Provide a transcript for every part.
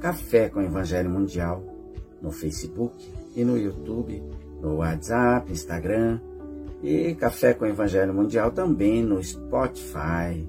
Café com Evangelho Mundial, no Facebook e no YouTube, no WhatsApp, Instagram e Café com Evangelho Mundial também no Spotify.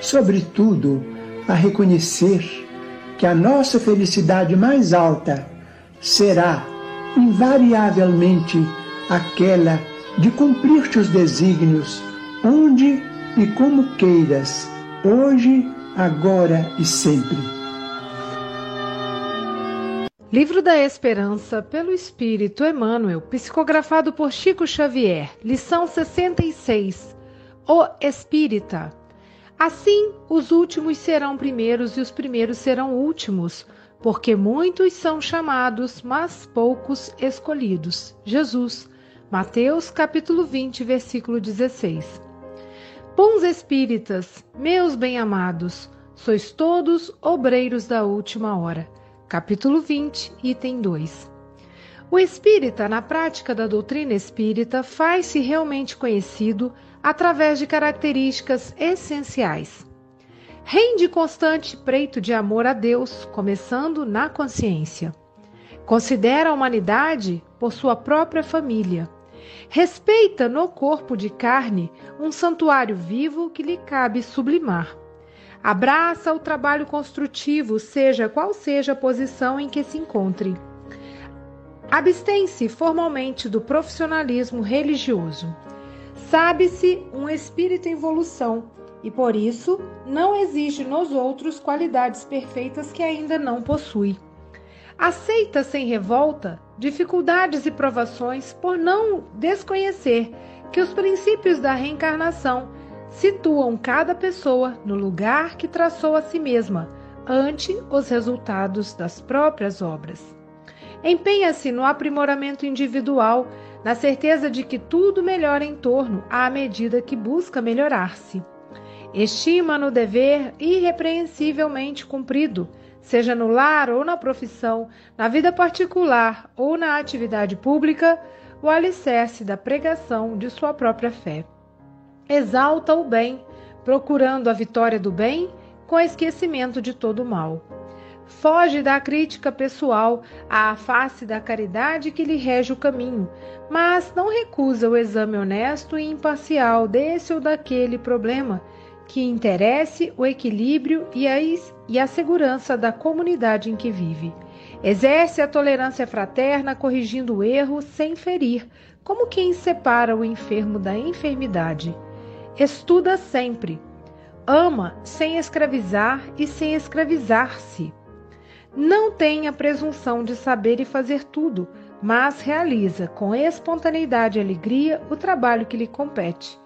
sobretudo, a reconhecer que a nossa felicidade mais alta será, invariavelmente, aquela de cumprir os desígnios, onde e como queiras, hoje, agora e sempre. Livro da Esperança, pelo Espírito Emmanuel, psicografado por Chico Xavier, lição 66. O Espírita. Assim, os últimos serão primeiros e os primeiros serão últimos, porque muitos são chamados, mas poucos escolhidos. Jesus, Mateus capítulo 20, versículo 16. Bons espíritas, meus bem-amados, sois todos obreiros da última hora. Capítulo 20, item 2. O espírita, na prática da doutrina espírita, faz-se realmente conhecido através de características essenciais. Rende constante preito de amor a Deus, começando na consciência. Considera a humanidade por sua própria família. Respeita no corpo de carne um santuário vivo que lhe cabe sublimar. Abraça o trabalho construtivo, seja qual seja a posição em que se encontre. Abstém-se formalmente do profissionalismo religioso. Sabe-se um espírito em evolução e por isso não exige nos outros qualidades perfeitas que ainda não possui. Aceita sem revolta dificuldades e provações por não desconhecer que os princípios da reencarnação situam cada pessoa no lugar que traçou a si mesma, ante os resultados das próprias obras. Empenha-se no aprimoramento individual na certeza de que tudo melhora em torno à medida que busca melhorar-se. Estima no dever irrepreensivelmente cumprido, seja no lar ou na profissão, na vida particular ou na atividade pública, o alicerce da pregação de sua própria fé. Exalta o bem, procurando a vitória do bem, com esquecimento de todo o mal. Foge da crítica pessoal à face da caridade que lhe rege o caminho, mas não recusa o exame honesto e imparcial desse ou daquele problema que interesse o equilíbrio e a, e a segurança da comunidade em que vive. Exerce a tolerância fraterna, corrigindo o erro sem ferir, como quem separa o enfermo da enfermidade. Estuda sempre. Ama sem escravizar e sem escravizar-se. Não tem a presunção de saber e fazer tudo, mas realiza com espontaneidade e alegria o trabalho que lhe compete.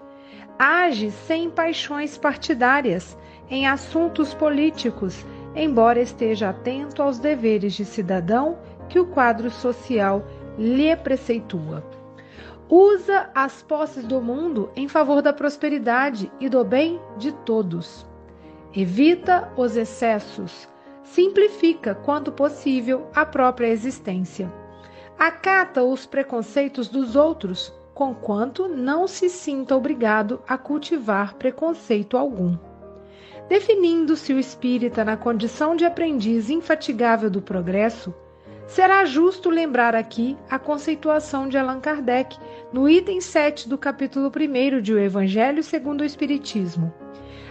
Age sem paixões partidárias em assuntos políticos, embora esteja atento aos deveres de cidadão que o quadro social lhe preceitua. Usa as posses do mundo em favor da prosperidade e do bem de todos. Evita os excessos, simplifica, quando possível, a própria existência. Acata os preconceitos dos outros, conquanto não se sinta obrigado a cultivar preconceito algum. Definindo-se o espírita na condição de aprendiz infatigável do progresso, será justo lembrar aqui a conceituação de Allan Kardec no item 7 do capítulo 1 de O Evangelho segundo o Espiritismo.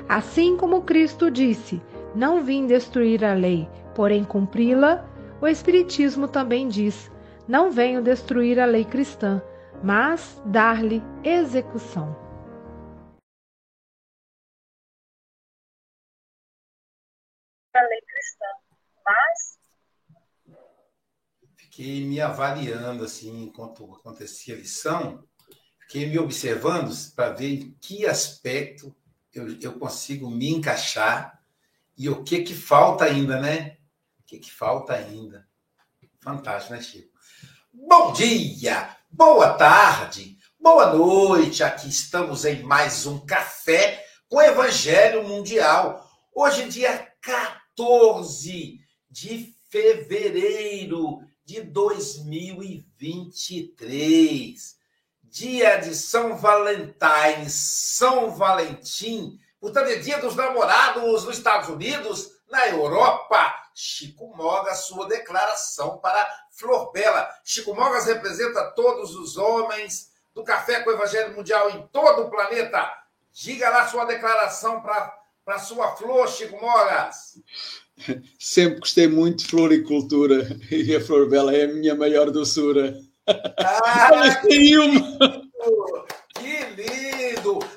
Assim como Cristo disse: não vim destruir a lei, porém cumpri-la, o Espiritismo também diz: Não venho destruir a lei cristã, mas dar-lhe execução. A lei cristã, mas. Fiquei me avaliando assim enquanto acontecia a lição, fiquei me observando para ver em que aspecto eu, eu consigo me encaixar e o que que falta ainda, né? O que que falta ainda? Fantástico, né, Chico? Bom dia, boa tarde, boa noite. Aqui estamos em mais um café com Evangelho Mundial. Hoje, dia 14 de fevereiro de 2023. Dia de São Valentim, São Valentim Portanto, é dia dos namorados nos Estados Unidos, na Europa. Chico Mogas, sua declaração para Flor Bela. Chico Mogas representa todos os homens do Café com o Evangelho Mundial em todo o planeta. Diga lá sua declaração para sua flor, Chico Mogas. Sempre gostei muito de floricultura e a Flor Bela é a minha maior doçura. Ah, que lindo!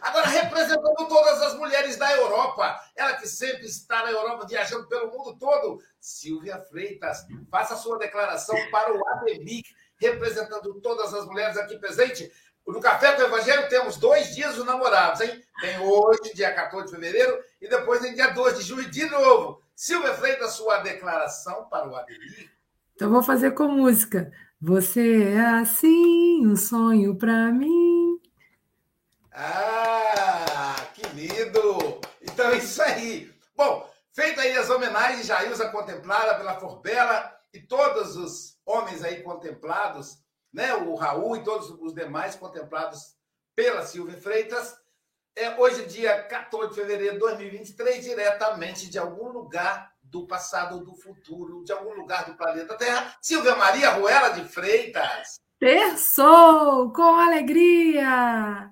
Agora, representando todas as mulheres da Europa, ela que sempre está na Europa, viajando pelo mundo todo, Silvia Freitas, faça sua declaração para o ABMIC, representando todas as mulheres aqui presentes. No Café com o Evangelho temos dois dias dos namorados, hein? Tem hoje, dia 14 de fevereiro, e depois tem dia 2 de julho de novo. Silvia Freitas, sua declaração para o ABMIC. Então, vou fazer com música. Você é assim, um sonho para mim. Ah, que lindo! Então é isso aí. Bom, feita aí as homenagens, Jailza contemplada pela Forbela e todos os homens aí contemplados, né? O Raul e todos os demais contemplados pela Silvia Freitas. É hoje, dia 14 de fevereiro de 2023, diretamente de algum lugar do passado ou do futuro, de algum lugar do planeta Terra. Silvia Maria Ruela de Freitas. Terçou com alegria!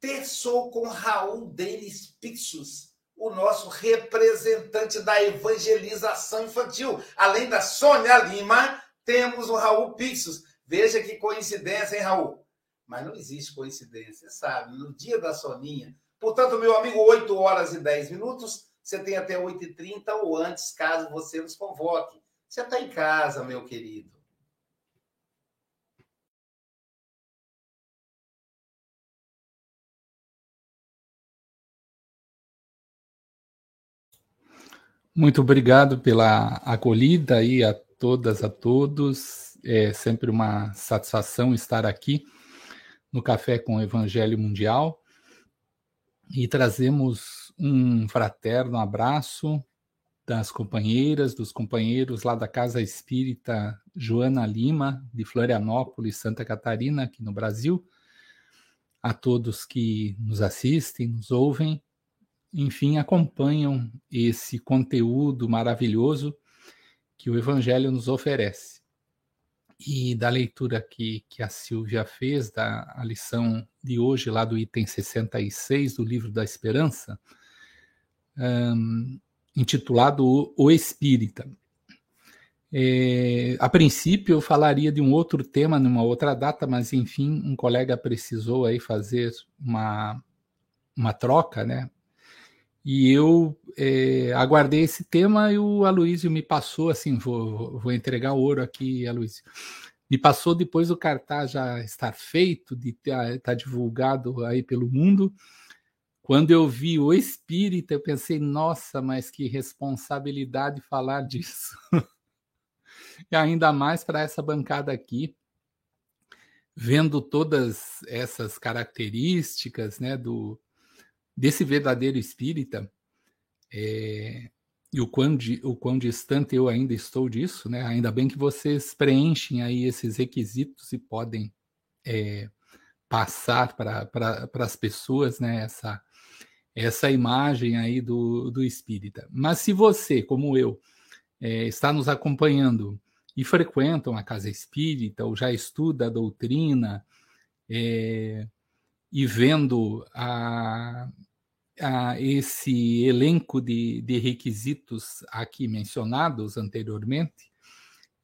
Terçou com Raul Denis Pixos, o nosso representante da evangelização infantil. Além da Sônia Lima, temos o Raul Pixos. Veja que coincidência, hein, Raul? Mas não existe coincidência, sabe? No dia da Soninha. Portanto, meu amigo, 8 horas e 10 minutos. Você tem até 8h30 ou antes, caso você nos convoque. Você está em casa, meu querido. Muito obrigado pela acolhida aí a todas, a todos. É sempre uma satisfação estar aqui no Café com o Evangelho Mundial. E trazemos um fraterno abraço das companheiras, dos companheiros lá da Casa Espírita Joana Lima, de Florianópolis, Santa Catarina, aqui no Brasil, a todos que nos assistem, nos ouvem, enfim, acompanham esse conteúdo maravilhoso que o Evangelho nos oferece. E da leitura que, que a Silvia fez, da a lição de hoje, lá do item 66 do Livro da Esperança, um, intitulado O Espírita. É, a princípio eu falaria de um outro tema numa outra data, mas enfim, um colega precisou aí fazer uma, uma troca, né? E eu é, aguardei esse tema e o Aloysio me passou, assim, vou, vou entregar ouro aqui, Aloysio. Me passou depois do cartaz já estar feito, de estar tá divulgado aí pelo mundo. Quando eu vi o espírita, eu pensei, nossa, mas que responsabilidade falar disso. e ainda mais para essa bancada aqui, vendo todas essas características né, do, desse verdadeiro espírita, é, e o quão, o quão distante eu ainda estou disso, né? Ainda bem que vocês preenchem aí esses requisitos e podem é, passar para as pessoas, né? Essa, essa imagem aí do, do espírita. Mas se você, como eu, é, está nos acompanhando e frequentam a casa espírita ou já estuda a doutrina é, e vendo a, a esse elenco de, de requisitos aqui mencionados anteriormente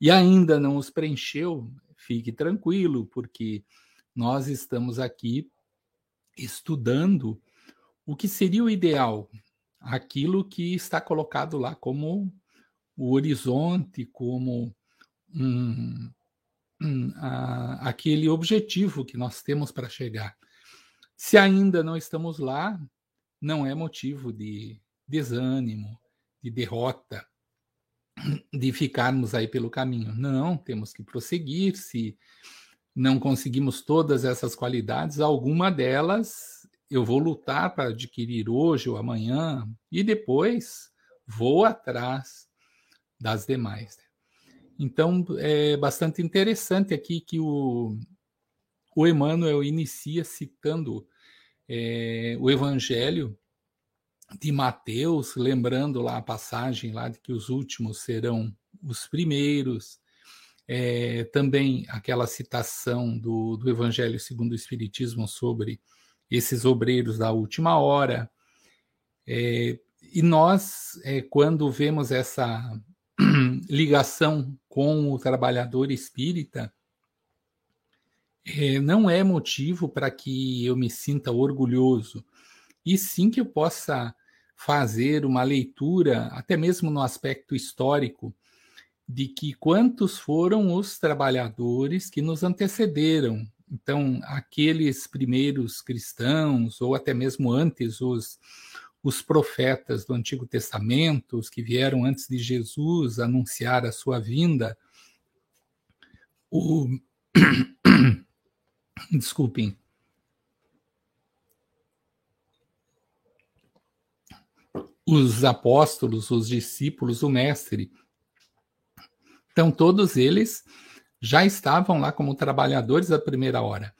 e ainda não os preencheu, fique tranquilo, porque nós estamos aqui estudando o que seria o ideal, aquilo que está colocado lá como o horizonte, como um, um, a, aquele objetivo que nós temos para chegar. Se ainda não estamos lá, não é motivo de desânimo, de derrota, de ficarmos aí pelo caminho. Não, temos que prosseguir. Se não conseguimos todas essas qualidades, alguma delas eu vou lutar para adquirir hoje ou amanhã e depois vou atrás das demais. Então, é bastante interessante aqui que o, o Emmanuel inicia citando é, o Evangelho de Mateus, lembrando lá a passagem lá de que os últimos serão os primeiros, é, também aquela citação do, do Evangelho segundo o Espiritismo sobre esses obreiros da última hora. É, e nós, é, quando vemos essa ligação com o trabalhador espírita, é, não é motivo para que eu me sinta orgulhoso, e sim que eu possa fazer uma leitura, até mesmo no aspecto histórico, de que quantos foram os trabalhadores que nos antecederam. Então, aqueles primeiros cristãos, ou até mesmo antes, os, os profetas do Antigo Testamento, os que vieram antes de Jesus anunciar a sua vinda, o Desculpem. Os apóstolos, os discípulos do Mestre. Então, todos eles já estavam lá como trabalhadores da primeira hora.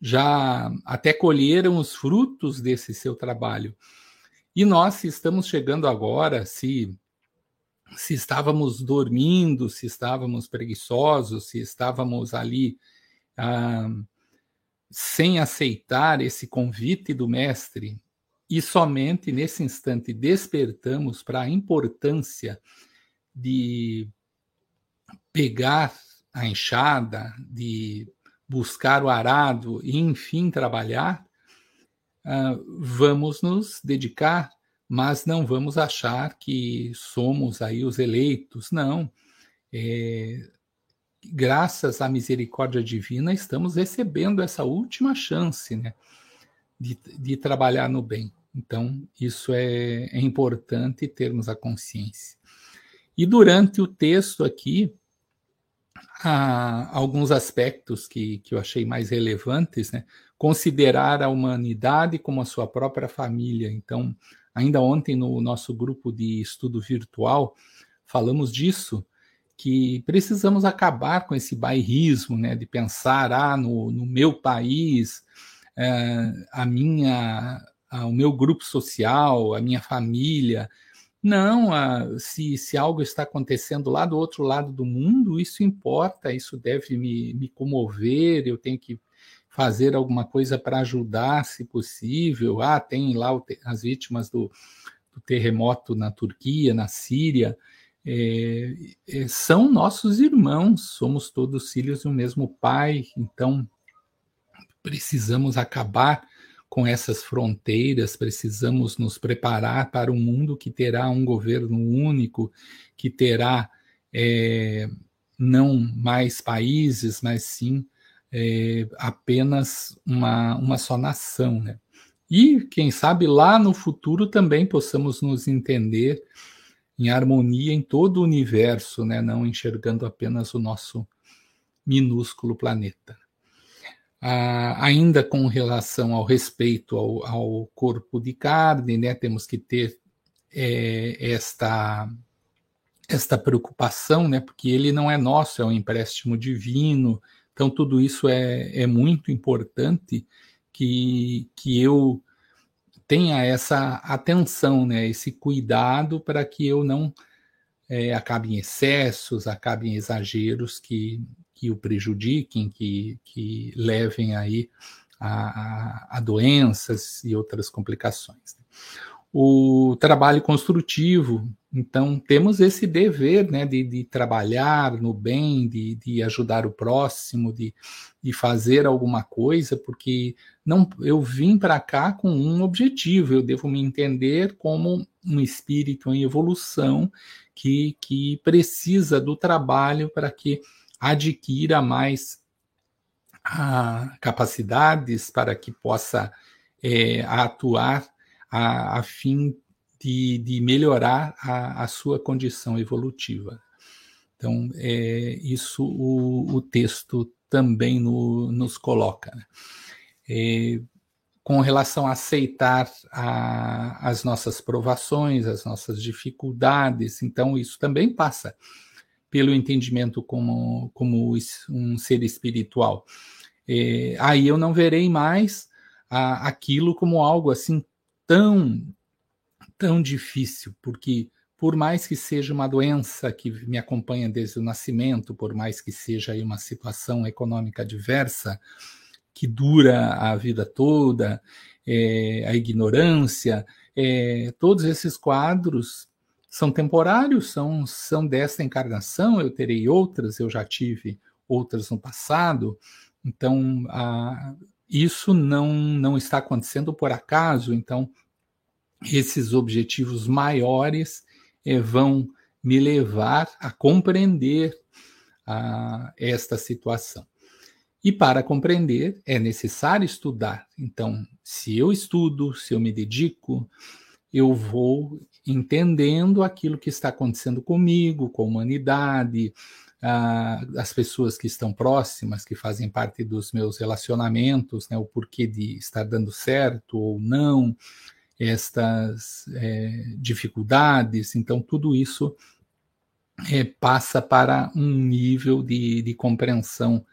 Já até colheram os frutos desse seu trabalho. E nós, se estamos chegando agora, se se estávamos dormindo, se estávamos preguiçosos, se estávamos ali ah, sem aceitar esse convite do Mestre, e somente nesse instante despertamos para a importância de pegar a enxada, de buscar o arado e, enfim, trabalhar, uh, vamos nos dedicar, mas não vamos achar que somos aí os eleitos, não. É, graças à misericórdia divina, estamos recebendo essa última chance né, de, de trabalhar no bem. Então, isso é, é importante termos a consciência. E durante o texto aqui, há alguns aspectos que, que eu achei mais relevantes, né? Considerar a humanidade como a sua própria família. Então, ainda ontem no nosso grupo de estudo virtual, falamos disso, que precisamos acabar com esse bairrismo, né, de pensar, ah, no, no meu país, é, a minha a, o meu grupo social, a minha família. Não, a, se, se algo está acontecendo lá do outro lado do mundo, isso importa, isso deve me, me comover, eu tenho que fazer alguma coisa para ajudar, se possível. Ah, tem lá as vítimas do, do terremoto na Turquia, na Síria. É, é, são nossos irmãos, somos todos filhos do mesmo pai, então precisamos acabar com essas fronteiras, precisamos nos preparar para um mundo que terá um governo único, que terá é, não mais países, mas sim é, apenas uma, uma só nação. Né? E, quem sabe, lá no futuro também possamos nos entender em harmonia em todo o universo, né? não enxergando apenas o nosso minúsculo planeta. Ah, ainda com relação ao respeito ao, ao, corpo de carne, né, temos que ter é, esta, esta preocupação, né, porque ele não é nosso, é um empréstimo divino, então tudo isso é, é muito importante que, que eu tenha essa atenção, né, esse cuidado para que eu não é, acabe em excessos, acabe em exageros que, que o prejudiquem, que, que levem aí a, a, a doenças e outras complicações. O trabalho construtivo, então temos esse dever né, de, de trabalhar no bem, de, de ajudar o próximo, de, de fazer alguma coisa, porque não eu vim para cá com um objetivo, eu devo me entender como um espírito em evolução que, que precisa do trabalho para que adquira mais ah, capacidades para que possa é, atuar a, a fim de, de melhorar a, a, sua condição evolutiva. Então, é, isso o, o texto também no, nos coloca. Né? É, com relação a aceitar a, as nossas provações, as nossas dificuldades, então isso também passa pelo entendimento como, como um ser espiritual. É, aí eu não verei mais a, aquilo como algo assim tão, tão difícil, porque por mais que seja uma doença que me acompanha desde o nascimento, por mais que seja uma situação econômica adversa, que dura a vida toda, é, a ignorância, é, todos esses quadros são temporários, são, são desta encarnação, eu terei outras, eu já tive outras no passado, então a, isso não, não está acontecendo por acaso, então esses objetivos maiores eh, vão me levar a compreender a, esta situação. E para compreender é necessário estudar. Então, se eu estudo, se eu me dedico, eu vou entendendo aquilo que está acontecendo comigo, com a humanidade, ah, as pessoas que estão próximas, que fazem parte dos meus relacionamentos, né, o porquê de estar dando certo ou não, estas é, dificuldades. Então, tudo isso é, passa para um nível de, de compreensão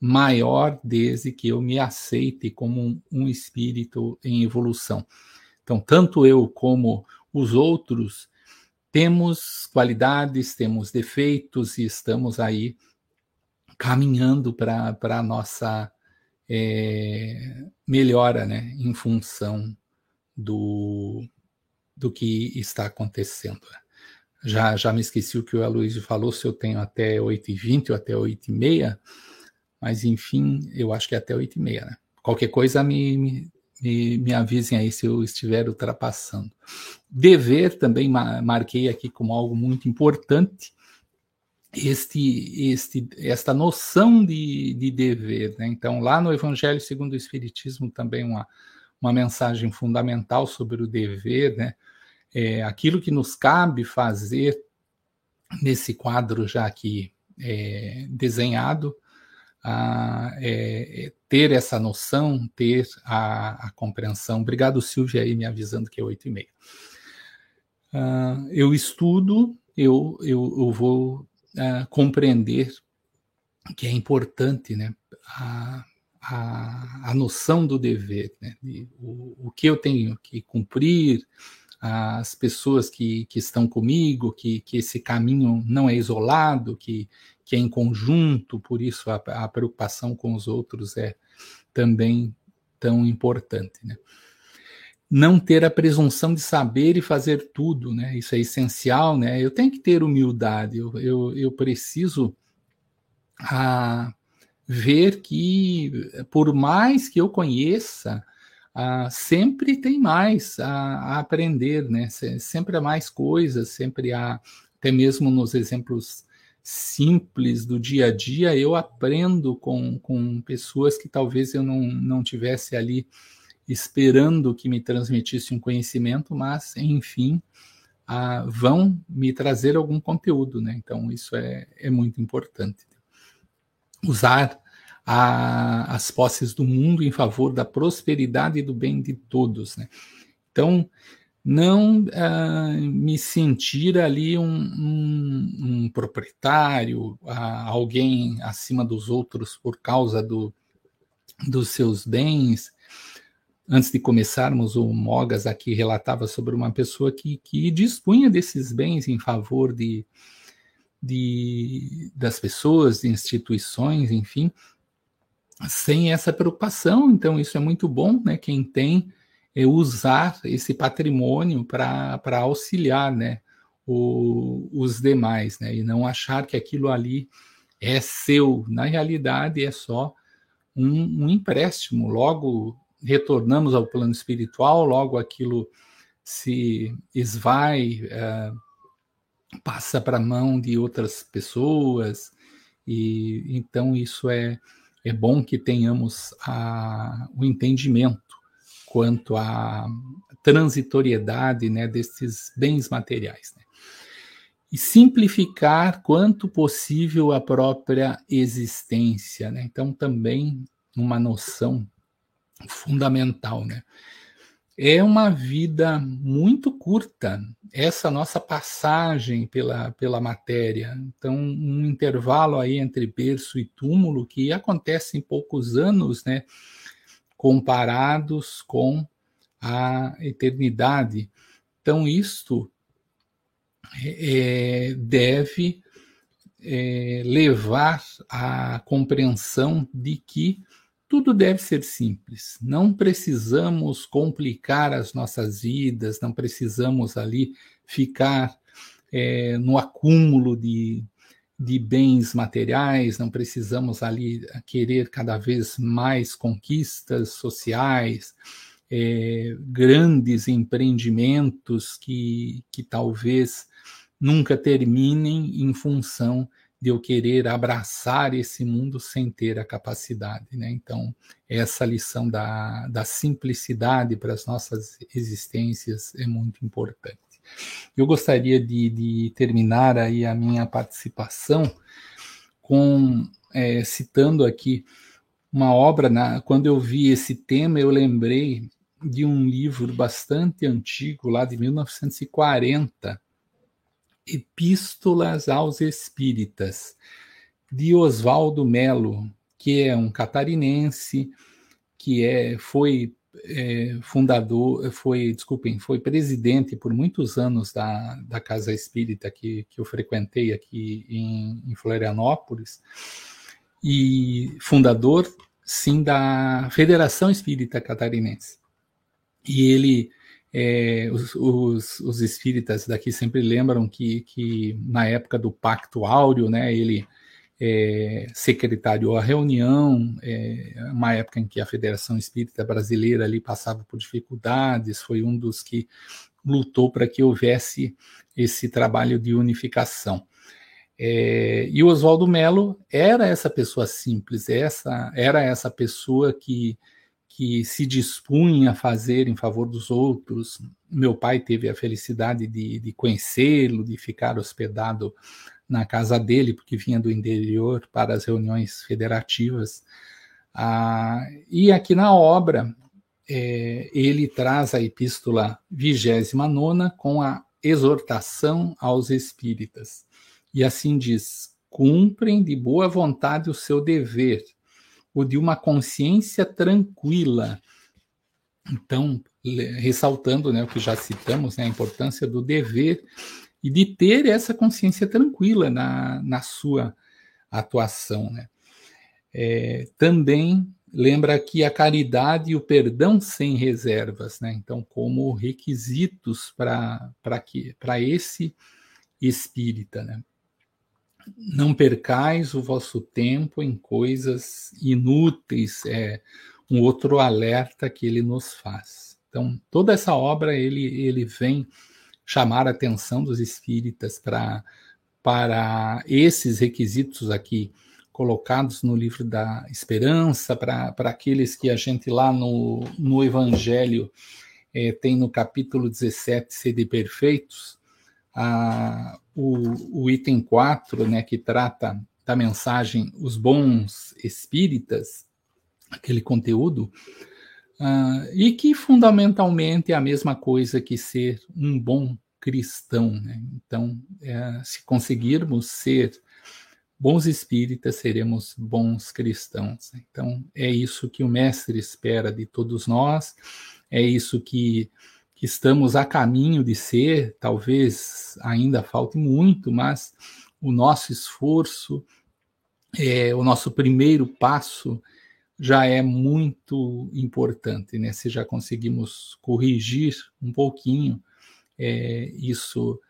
maior desde que eu me aceite como um, um espírito em evolução. Então, tanto eu como os outros temos qualidades, temos defeitos e estamos aí caminhando para a nossa é, melhora, né, em função do, do que está acontecendo. Já, já me esqueci o que o Aloysio falou, se eu tenho até 8h20 ou até 8h30, mas enfim, eu acho que é até 8h30, né? Qualquer coisa me, me, me, avisem aí se eu estiver ultrapassando. Dever também marquei aqui como algo muito importante, este, este, esta noção de, de dever. Né? Então, lá no Evangelho segundo o Espiritismo, também uma, uma mensagem fundamental sobre o dever, né? É, aquilo que nos cabe fazer nesse quadro já aqui é, desenhado, a, é, é, ter essa noção, ter a, a, compreensão. Obrigado, Silvia, aí me avisando que é oito e meia. Uh, eu estudo, eu, eu, eu vou uh, compreender que é importante né, a, a, a noção do dever, né? De, o, o que eu tenho que cumprir, as pessoas que, que estão comigo, que, que esse caminho não é isolado, que, que é em conjunto, por isso a, a preocupação com os outros é também tão importante. Né? Não ter a presunção de saber e fazer tudo, né? isso é essencial. Né? Eu tenho que ter humildade, eu, eu, eu preciso a, ver que, por mais que eu conheça, ah, sempre tem mais a, a, aprender, né? Sempre há mais coisas, sempre há, até mesmo nos exemplos simples do dia a dia, eu aprendo com, com pessoas que talvez eu não, não tivesse ali esperando que me transmitisse um conhecimento, mas, enfim, ah, vão me trazer algum conteúdo, né? Então, isso é, é muito importante. Usar a, as posses do mundo em favor da prosperidade e do bem de todos. Né? Então, não uh, me sentir ali um, um, um proprietário, uh, alguém acima dos outros por causa do, dos seus bens. Antes de começarmos, o Mogas aqui relatava sobre uma pessoa que, que dispunha desses bens em favor de, de, das pessoas, de instituições, enfim, sem essa preocupação. Então, isso é muito bom, né? Quem tem é usar esse patrimônio para auxiliar, né? O, os demais, né? E não achar que aquilo ali é seu. Na realidade, é só um, um empréstimo. Logo retornamos ao plano espiritual, logo aquilo se esvai, é, passa para a mão de outras pessoas, e então isso é é bom que tenhamos a, o entendimento quanto à transitoriedade né, desses bens materiais. Né? E simplificar quanto possível a própria existência. Né? Então, também uma noção fundamental. Né? É uma vida muito curta, essa nossa passagem pela, pela matéria. Então, um intervalo aí entre berço e túmulo que acontece em poucos anos, né, comparados com a eternidade. Então, isto é, deve é, levar à compreensão de que tudo deve ser simples. Não precisamos complicar as nossas vidas, não precisamos ali ficar é, no acúmulo de, de bens materiais, não precisamos ali querer cada vez mais conquistas sociais, é, grandes empreendimentos que, que talvez nunca terminem em função de eu querer abraçar esse mundo sem ter a capacidade. Né? Então, essa lição da, da simplicidade para as nossas existências é muito importante. Eu gostaria de, de terminar aí a minha participação com é, citando aqui uma obra. Na, quando eu vi esse tema, eu lembrei de um livro bastante antigo, lá de 1940, Epístolas aos Espíritas, de Oswaldo Melo, que é um catarinense, que é, foi é, fundador, foi, desculpem, foi presidente por muitos anos da, da Casa Espírita que, que eu frequentei aqui em, em Florianópolis, e fundador, sim, da Federação Espírita Catarinense. E ele é, os, os, os, espíritas daqui sempre lembram que, que na época do Pacto Áureo, né, ele é, secretariou a reunião, é, uma época em que a Federação Espírita Brasileira ali passava por dificuldades, foi um dos que lutou para que houvesse esse trabalho de unificação. É, e o Oswaldo Melo era essa pessoa simples, essa era essa pessoa que que se dispunha a fazer em favor dos outros. Meu pai teve a felicidade de, de conhecê-lo, de ficar hospedado na casa dele, porque vinha do interior para as reuniões federativas. Ah, e aqui na obra, é, ele traz a epístola 29 com a exortação aos espíritas. E assim diz: cumprem de boa vontade o seu dever ou de uma consciência tranquila. Então, ressaltando né, o que já citamos, né, a importância do dever e de ter essa consciência tranquila na, na sua atuação. Né? É, também lembra que a caridade e o perdão sem reservas, né? então, como requisitos para esse espírita. Né? Não percais o vosso tempo em coisas inúteis, é um outro alerta que ele nos faz. Então, toda essa obra ele, ele vem chamar a atenção dos espíritas para esses requisitos aqui colocados no livro da esperança, para aqueles que a gente lá no, no Evangelho é, tem no capítulo 17, Sede Perfeitos, o, o item 4, né, que trata da mensagem Os Bons Espíritas, aquele conteúdo, uh, e que fundamentalmente é a mesma coisa que ser um bom cristão. Né? Então, é, se conseguirmos ser bons espíritas, seremos bons cristãos. Então, é isso que o Mestre espera de todos nós, é isso que estamos a caminho de ser. Talvez ainda falte muito, mas o nosso esforço, é, o nosso primeiro passo já é muito importante, né? Se já conseguimos corrigir um pouquinho é, isso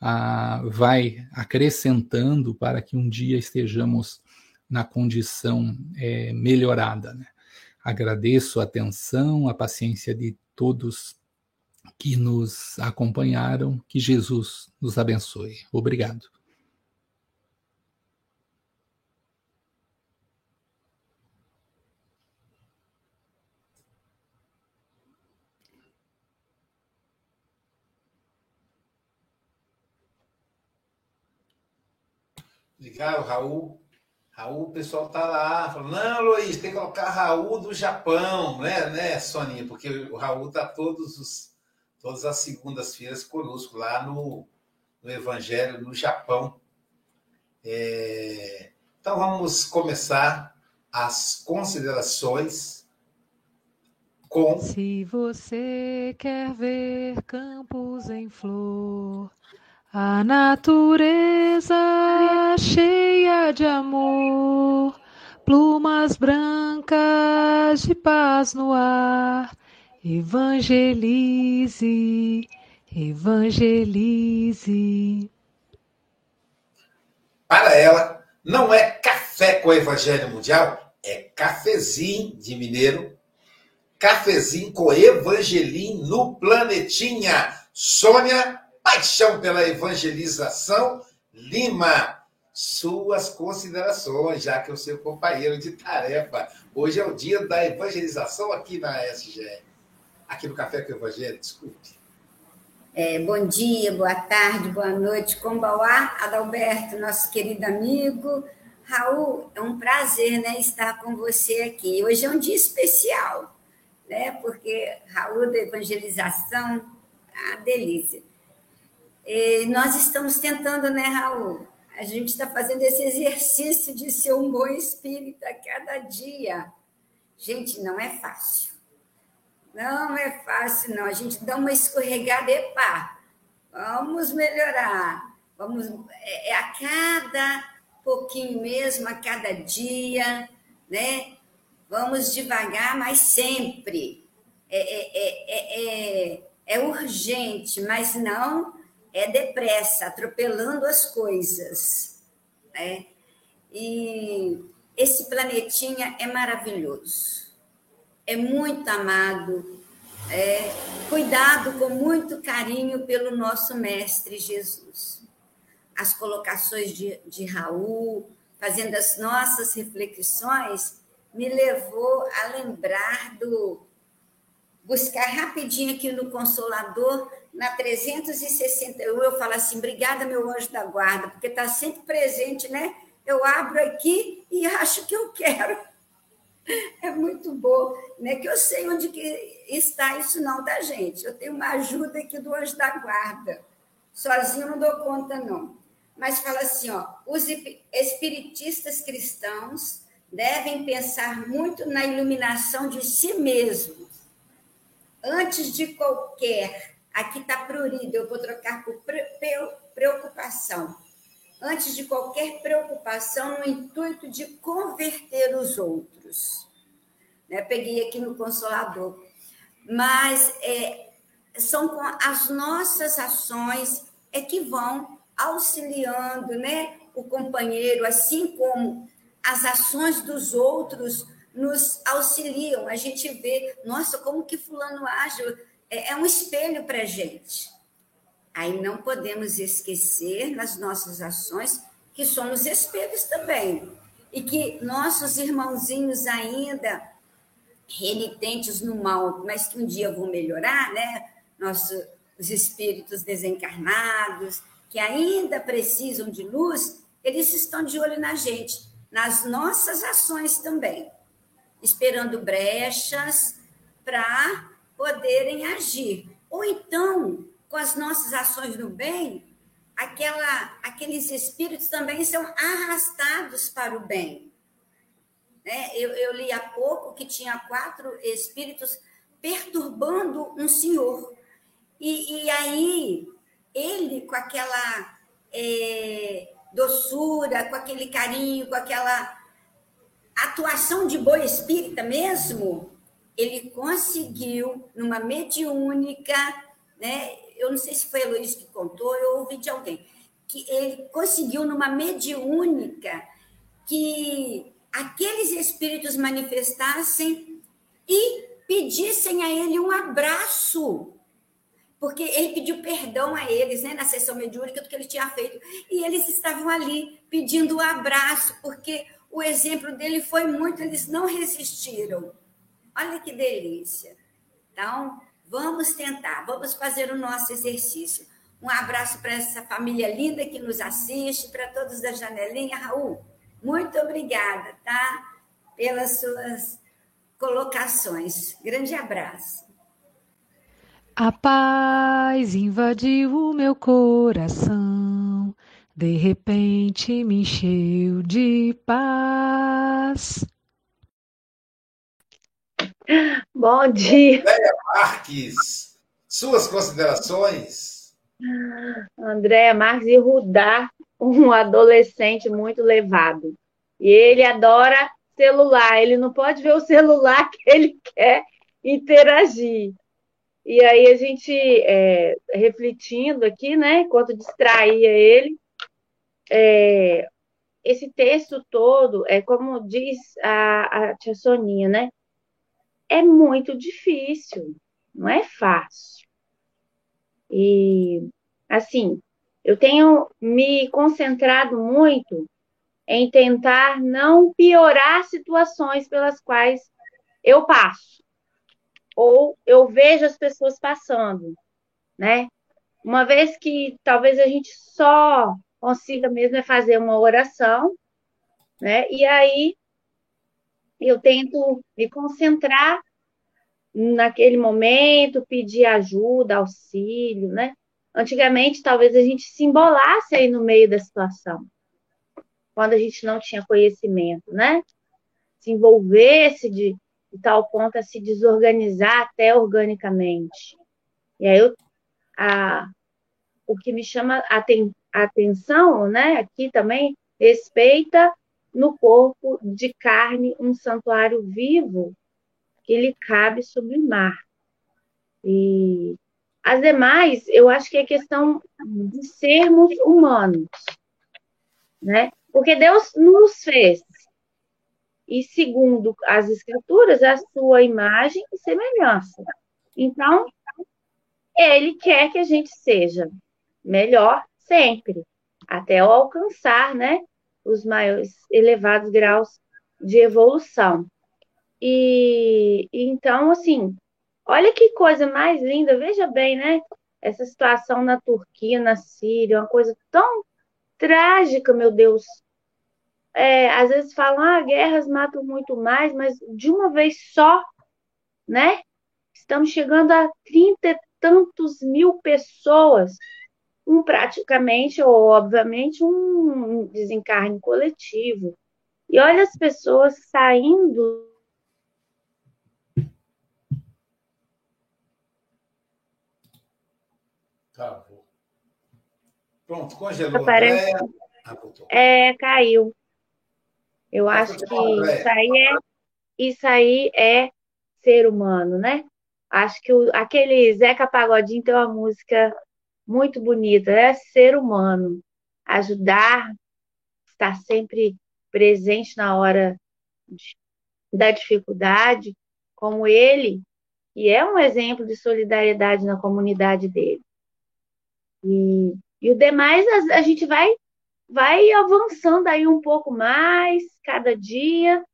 ah, vai acrescentando para que um dia estejamos na condição é, melhorada. Né? Agradeço a atenção, a paciência de todos que nos acompanharam. Que Jesus nos abençoe. Obrigado. Ligar o Raul. Raul, o pessoal tá lá, falando, não, Luiz, tem que colocar Raul do Japão, né, né, Soninha? Porque o Raul tá todos os, todas as segundas-feiras conosco lá no, no Evangelho no Japão. É... Então vamos começar as considerações com. Se você quer ver campos em flor a natureza cheia de amor, plumas brancas de paz no ar. Evangelize, evangelize. Para ela, não é café com o Evangelho Mundial, é cafezinho de mineiro, cafezinho com evangelim no planetinha. Sônia Paixão pela Evangelização, Lima. Suas considerações, já que eu sou companheiro de tarefa. Hoje é o dia da evangelização aqui na SGE. Aqui no Café com o Evangelho, desculpe. É, bom dia, boa tarde, boa noite. Combauá, Adalberto, nosso querido amigo. Raul, é um prazer né, estar com você aqui. Hoje é um dia especial, né? Porque Raul da evangelização, a delícia. E nós estamos tentando, né, Raul? A gente está fazendo esse exercício de ser um bom espírito a cada dia. Gente, não é fácil. Não é fácil, não. A gente dá uma escorregada e pá. Vamos melhorar. Vamos, é, é a cada pouquinho mesmo, a cada dia, né? Vamos devagar, mas sempre. É, é, é, é, é urgente, mas não é depressa, atropelando as coisas. Né? E esse planetinha é maravilhoso, é muito amado, é cuidado com muito carinho pelo nosso Mestre Jesus. As colocações de, de Raul, fazendo as nossas reflexões, me levou a lembrar do buscar rapidinho aqui no Consolador na 361, eu falo assim: obrigada, meu anjo da guarda, porque está sempre presente, né? Eu abro aqui e acho que eu quero. É muito bom, né? Que eu sei onde que está isso não, tá, gente? Eu tenho uma ajuda aqui do anjo da guarda. Sozinho não dou conta, não. Mas fala assim, ó, os espiritistas cristãos devem pensar muito na iluminação de si mesmos. Antes de qualquer, aqui está prurido, eu vou trocar por preocupação. Antes de qualquer preocupação, no intuito de converter os outros. Né? Peguei aqui no Consolador. Mas é, são com as nossas ações é que vão auxiliando né, o companheiro, assim como as ações dos outros nos auxiliam. A gente vê, nossa, como que fulano age, é, é um espelho para a gente. Aí não podemos esquecer nas nossas ações que somos espelhos também. E que nossos irmãozinhos ainda renitentes no mal, mas que um dia vão melhorar, né? Nossos, os espíritos desencarnados, que ainda precisam de luz, eles estão de olho na gente, nas nossas ações também, esperando brechas para poderem agir. Ou então, com as nossas ações no bem, aquela, aqueles espíritos também são arrastados para o bem. Né? Eu, eu li há pouco que tinha quatro espíritos perturbando um senhor. E, e aí, ele, com aquela é, doçura, com aquele carinho, com aquela atuação de boa espírita mesmo, ele conseguiu, numa mediúnica, né? Eu não sei se foi a Luiz que contou, eu ouvi de alguém, que ele conseguiu, numa mediúnica, que aqueles espíritos manifestassem e pedissem a ele um abraço porque ele pediu perdão a eles, né, na sessão mediúnica do que ele tinha feito, e eles estavam ali pedindo o um abraço, porque o exemplo dele foi muito, eles não resistiram. Olha que delícia. Então, vamos tentar, vamos fazer o nosso exercício. Um abraço para essa família linda que nos assiste, para todos da janelinha. Raul, muito obrigada, tá? Pelas suas colocações. Grande abraço. A paz invadiu o meu coração, de repente me encheu de paz. Bom dia. Andréia Marques, suas considerações? Andréia Marques e Rudar, um adolescente muito levado. E ele adora celular, ele não pode ver o celular que ele quer interagir. E aí a gente, é, refletindo aqui, né, enquanto distraía ele, é, esse texto todo, é como diz a, a tia Soninha, né, é muito difícil, não é fácil. E, assim, eu tenho me concentrado muito em tentar não piorar situações pelas quais eu passo ou eu vejo as pessoas passando, né? Uma vez que talvez a gente só consiga mesmo é fazer uma oração, né? E aí eu tento me concentrar naquele momento, pedir ajuda, auxílio, né? Antigamente, talvez a gente se embolasse aí no meio da situação, quando a gente não tinha conhecimento, né? Se envolvesse de, de tal ponto a se desorganizar até organicamente. E aí eu, a, o que me chama a, aten, a atenção, né, aqui também, respeita no corpo de carne um santuário vivo que lhe cabe sublimar. E as demais, eu acho que é questão de sermos humanos, né? Porque Deus nos fez e, segundo as escrituras, a sua imagem e semelhança. Então, ele quer que a gente seja melhor sempre, até alcançar, né, os maiores elevados graus de evolução. E então, assim, olha que coisa mais linda, veja bem, né? Essa situação na Turquia, na Síria, uma coisa tão trágica, meu Deus, é, às vezes falam, ah, guerras matam muito mais, mas de uma vez só, né? Estamos chegando a trinta e tantos mil pessoas, um praticamente, ou obviamente, um desencarne coletivo. E olha as pessoas saindo. Travou. Pronto, congelou. Parece... Ah, é, caiu. Eu acho que isso aí é, isso aí é ser humano, né? Acho que o, aquele Zeca Pagodinho tem uma música muito bonita, é ser humano, ajudar, estar sempre presente na hora de, da dificuldade, como ele, e é um exemplo de solidariedade na comunidade dele. E, e o demais a, a gente vai vai avançando aí um pouco mais cada dia,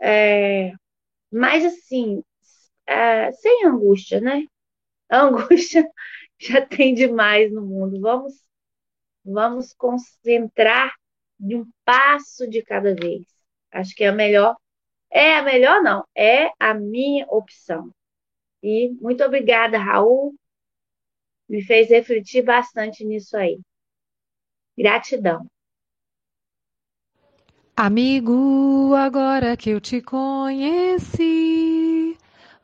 é, mas assim, é, sem angústia, né? Angústia já tem demais no mundo. Vamos, vamos concentrar de um passo de cada vez. Acho que é a melhor. É a melhor, não. É a minha opção. E muito obrigada, Raul. Me fez refletir bastante nisso aí. Gratidão. Amigo, agora que eu te conheci,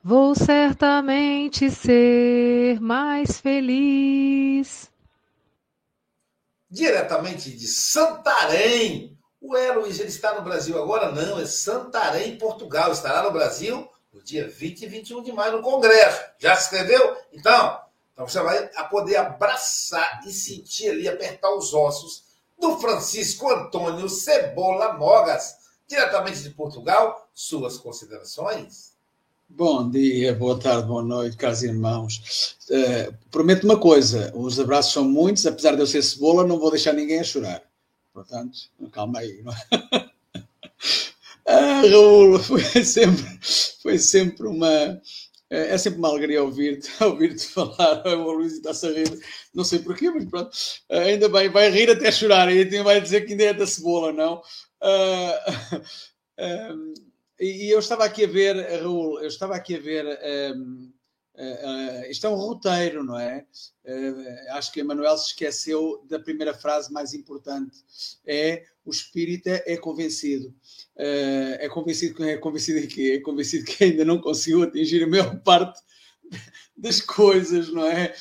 vou certamente ser mais feliz. Diretamente de Santarém. Ué, Luiz, ele está no Brasil agora? Não, é Santarém, Portugal. Estará no Brasil no dia 20 e 21 de maio no Congresso. Já se inscreveu? Então, então você vai poder abraçar e sentir ali, apertar os ossos do Francisco Antônio Cebola Mogas, diretamente de Portugal. Suas considerações? Bom dia, boa tarde, boa noite, caros irmãos. Uh, prometo uma coisa: os abraços são muitos, apesar de eu ser cebola, não vou deixar ninguém a chorar. Portanto, calma aí. É? ah, Raul, foi sempre, foi sempre uma, é, é sempre uma alegria ouvir-te ouvir falar. O Luís está-se a rir, não sei porquê, mas pronto. É, ainda bem, vai rir até chorar. E vai dizer que ainda é da cebola, não? Uh, e eu estava aqui a ver, Raul, eu estava aqui a ver. Um, Uh, uh, isto é um roteiro, não é? Uh, acho que Emanuel se esqueceu da primeira frase mais importante. É o espírita é convencido. é convencido é convencido de quê? É convencido que ainda não conseguiu atingir a maior parte das coisas, não é?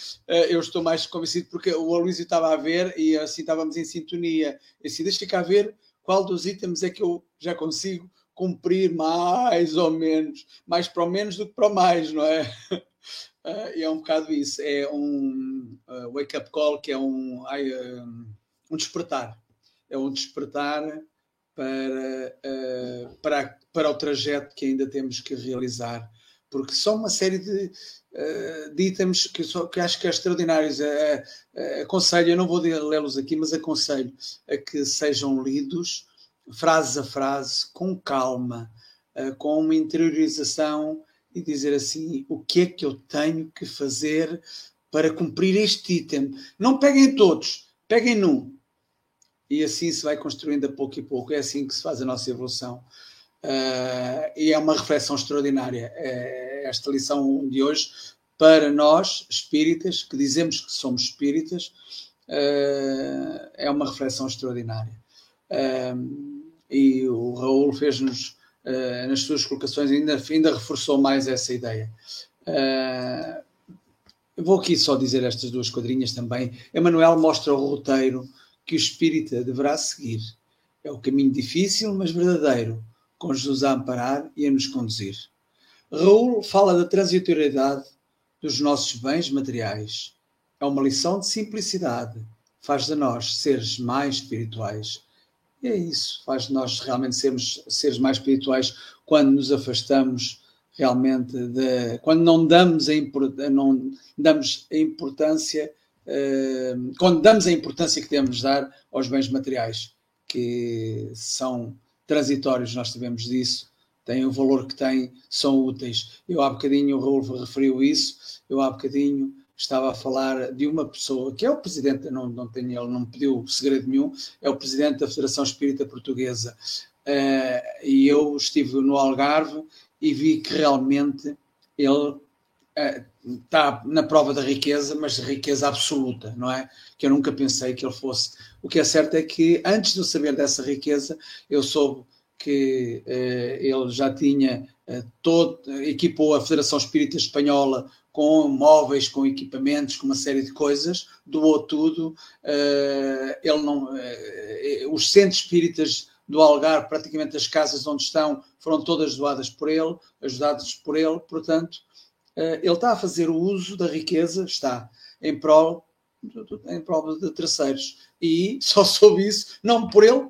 eu estou mais convencido porque o Aloysio estava a ver e assim estávamos em sintonia. E assim, deixa a ver qual dos itens é que eu já consigo cumprir mais ou menos, mais para o menos do que para o mais, não é? Uh, e é um bocado isso. É um uh, wake-up call que é um, uh, um despertar. É um despertar para, para, para o trajeto que ainda temos que realizar. Porque são uma série de, de itens que, só, que acho que é extraordinários. aconselho, eu não vou lê-los aqui, mas aconselho a que sejam lidos frase a frase, com calma, com uma interiorização e dizer assim: o que é que eu tenho que fazer para cumprir este item? Não peguem todos, peguem num. E assim se vai construindo a pouco e pouco. É assim que se faz a nossa evolução. Uh, e é uma reflexão extraordinária. É esta lição de hoje, para nós, espíritas, que dizemos que somos espíritas, uh, é uma reflexão extraordinária. Uh, e o Raul fez-nos uh, nas suas colocações, ainda, ainda reforçou mais essa ideia. Uh, vou aqui só dizer estas duas quadrinhas também. Emanuel mostra o roteiro que o espírita deverá seguir. É o caminho difícil, mas verdadeiro, com Jesus a amparar e a nos conduzir. Raul fala da transitoriedade dos nossos bens materiais. É uma lição de simplicidade. Faz de nós seres mais espirituais. E é isso, faz nós realmente sermos seres mais espirituais quando nos afastamos realmente de. quando não damos a, não damos a importância. Uh, quando damos a importância que devemos dar aos bens materiais, que são transitórios, nós sabemos disso, têm o valor que têm, são úteis. Eu há bocadinho, o Raul referiu isso, eu há bocadinho estava a falar de uma pessoa que é o presidente, não, não tenho, ele não pediu segredo nenhum, é o presidente da Federação Espírita Portuguesa. Uh, e eu estive no Algarve e vi que realmente ele uh, está na prova da riqueza, mas riqueza absoluta, não é? Que eu nunca pensei que ele fosse. O que é certo é que antes de eu saber dessa riqueza, eu soube que eh, ele já tinha eh, todo, equipou a Federação Espírita Espanhola com móveis, com equipamentos, com uma série de coisas, doou tudo. Eh, ele não, os centros espíritas do Algarve, praticamente as casas onde estão, foram todas doadas por ele, ajudadas por ele, portanto, ele está a fazer o uso da riqueza, está em prol, em prol de terceiros. E só soube isso, não por ele,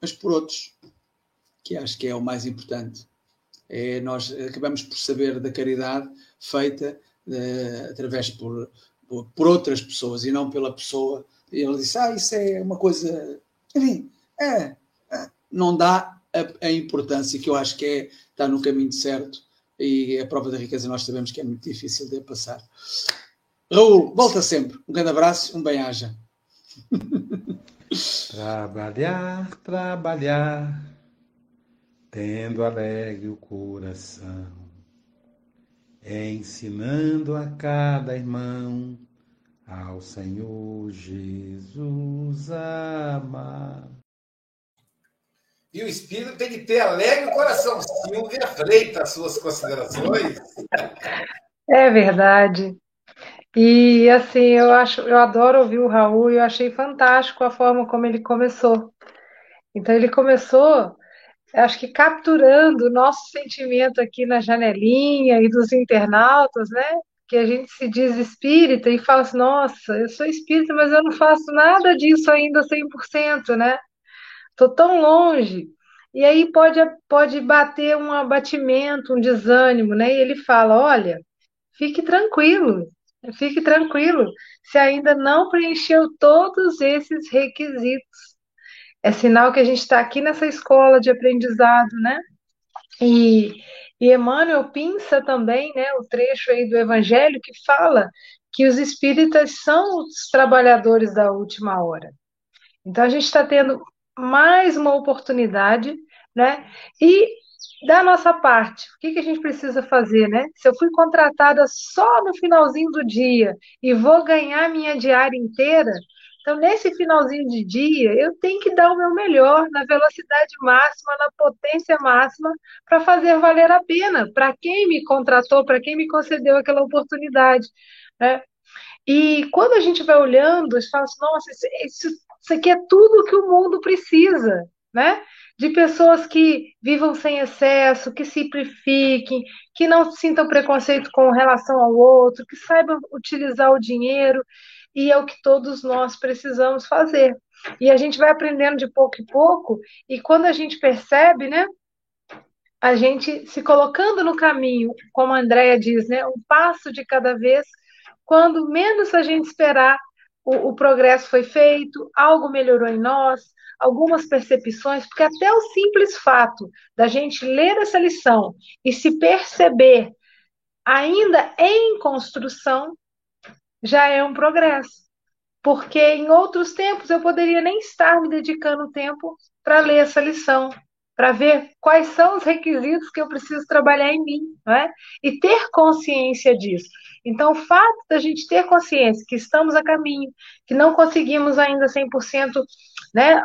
mas por outros que acho que é o mais importante. É, nós acabamos por saber da caridade feita uh, através por, por, por, outras pessoas e não pela pessoa. E ele disse: Ah, isso é uma coisa. Enfim, é, é. não dá a, a, importância que eu acho que é, está no caminho certo e a prova da riqueza nós sabemos que é muito difícil de passar. Raul, volta sempre. Um grande abraço, um bem-aja. trabalhar, trabalhar tendo alegre o coração, ensinando a cada irmão ao Senhor Jesus amar. E o espírito tem que ter alegre o coração. Silvia Freitas, suas considerações. É verdade. E assim, eu acho, eu adoro ouvir o Raul e eu achei fantástico a forma como ele começou. Então ele começou acho que capturando o nosso sentimento aqui na janelinha e dos internautas, né? Que a gente se diz espírita e fala assim, nossa, eu sou espírita, mas eu não faço nada disso ainda 100%, né? Tô tão longe. E aí pode, pode bater um abatimento, um desânimo, né? E ele fala, olha, fique tranquilo, fique tranquilo, se ainda não preencheu todos esses requisitos é sinal que a gente está aqui nessa escola de aprendizado, né? E, e Emmanuel pinça também, né, o trecho aí do Evangelho que fala que os espíritas são os trabalhadores da última hora. Então a gente está tendo mais uma oportunidade, né? E da nossa parte, o que, que a gente precisa fazer, né? Se eu fui contratada só no finalzinho do dia e vou ganhar minha diária inteira, então, nesse finalzinho de dia, eu tenho que dar o meu melhor na velocidade máxima, na potência máxima, para fazer valer a pena, para quem me contratou, para quem me concedeu aquela oportunidade. Né? E quando a gente vai olhando, a gente fala assim, nossa, isso, isso aqui é tudo que o mundo precisa, né? De pessoas que vivam sem excesso, que simplifiquem, que não sintam preconceito com relação ao outro, que saibam utilizar o dinheiro e é o que todos nós precisamos fazer. E a gente vai aprendendo de pouco em pouco, e quando a gente percebe, né, a gente se colocando no caminho, como a Andrea diz, né, um passo de cada vez, quando menos a gente esperar, o, o progresso foi feito, algo melhorou em nós, algumas percepções, porque até o simples fato da gente ler essa lição e se perceber ainda em construção, já é um progresso. Porque em outros tempos eu poderia nem estar me dedicando tempo para ler essa lição, para ver quais são os requisitos que eu preciso trabalhar em mim, não é? E ter consciência disso. Então, o fato da gente ter consciência que estamos a caminho, que não conseguimos ainda 100%, né?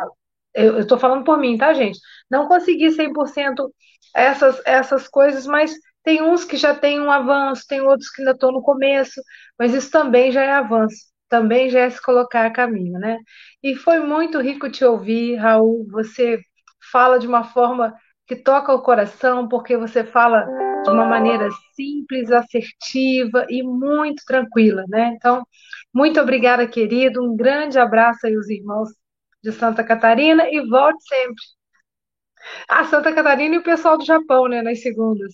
Eu estou falando por mim, tá, gente? Não consegui 100% essas, essas coisas, mas tem uns que já têm um avanço, tem outros que ainda estão no começo, mas isso também já é avanço, também já é se colocar a caminho, né? E foi muito rico te ouvir, Raul. Você fala de uma forma que toca o coração, porque você fala de uma maneira simples, assertiva e muito tranquila, né? Então, muito obrigada, querido. Um grande abraço aí aos irmãos de Santa Catarina e volte sempre. A ah, Santa Catarina e o pessoal do Japão, né, nas segundas.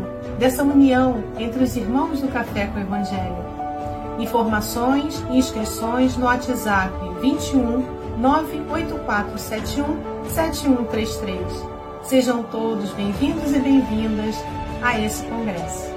dessa união entre os irmãos do Café com o Evangelho. Informações e inscrições no WhatsApp 21 98471 7133. Sejam todos bem-vindos e bem-vindas a esse congresso.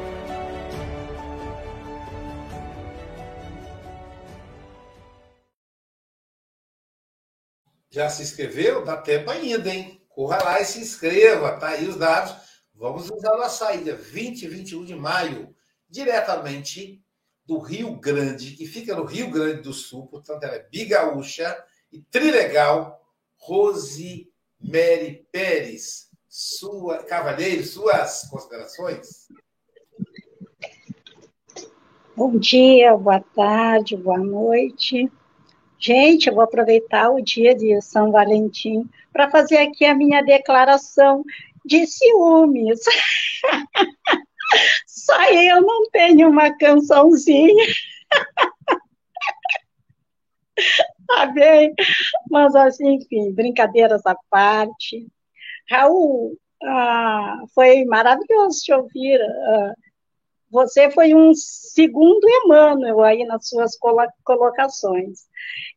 Já se inscreveu? Dá tempo ainda, hein? Corra lá e se inscreva, tá aí os dados. Vamos usar a saída 20 e 21 de maio, diretamente do Rio Grande, que fica no Rio Grande do Sul, portanto ela é bigaúcha e trilegal, Rose Mary Pérez. Sua, Cavalheiro, suas considerações? Bom dia, boa tarde, boa noite. Gente, eu vou aproveitar o dia de São Valentim para fazer aqui a minha declaração de ciúmes. Só eu não tenho uma cançãozinha. tá bem? Mas, assim, enfim, brincadeiras à parte. Raul, ah, foi maravilhoso te ouvir. Ah, você foi um segundo Emmanuel aí nas suas colocações.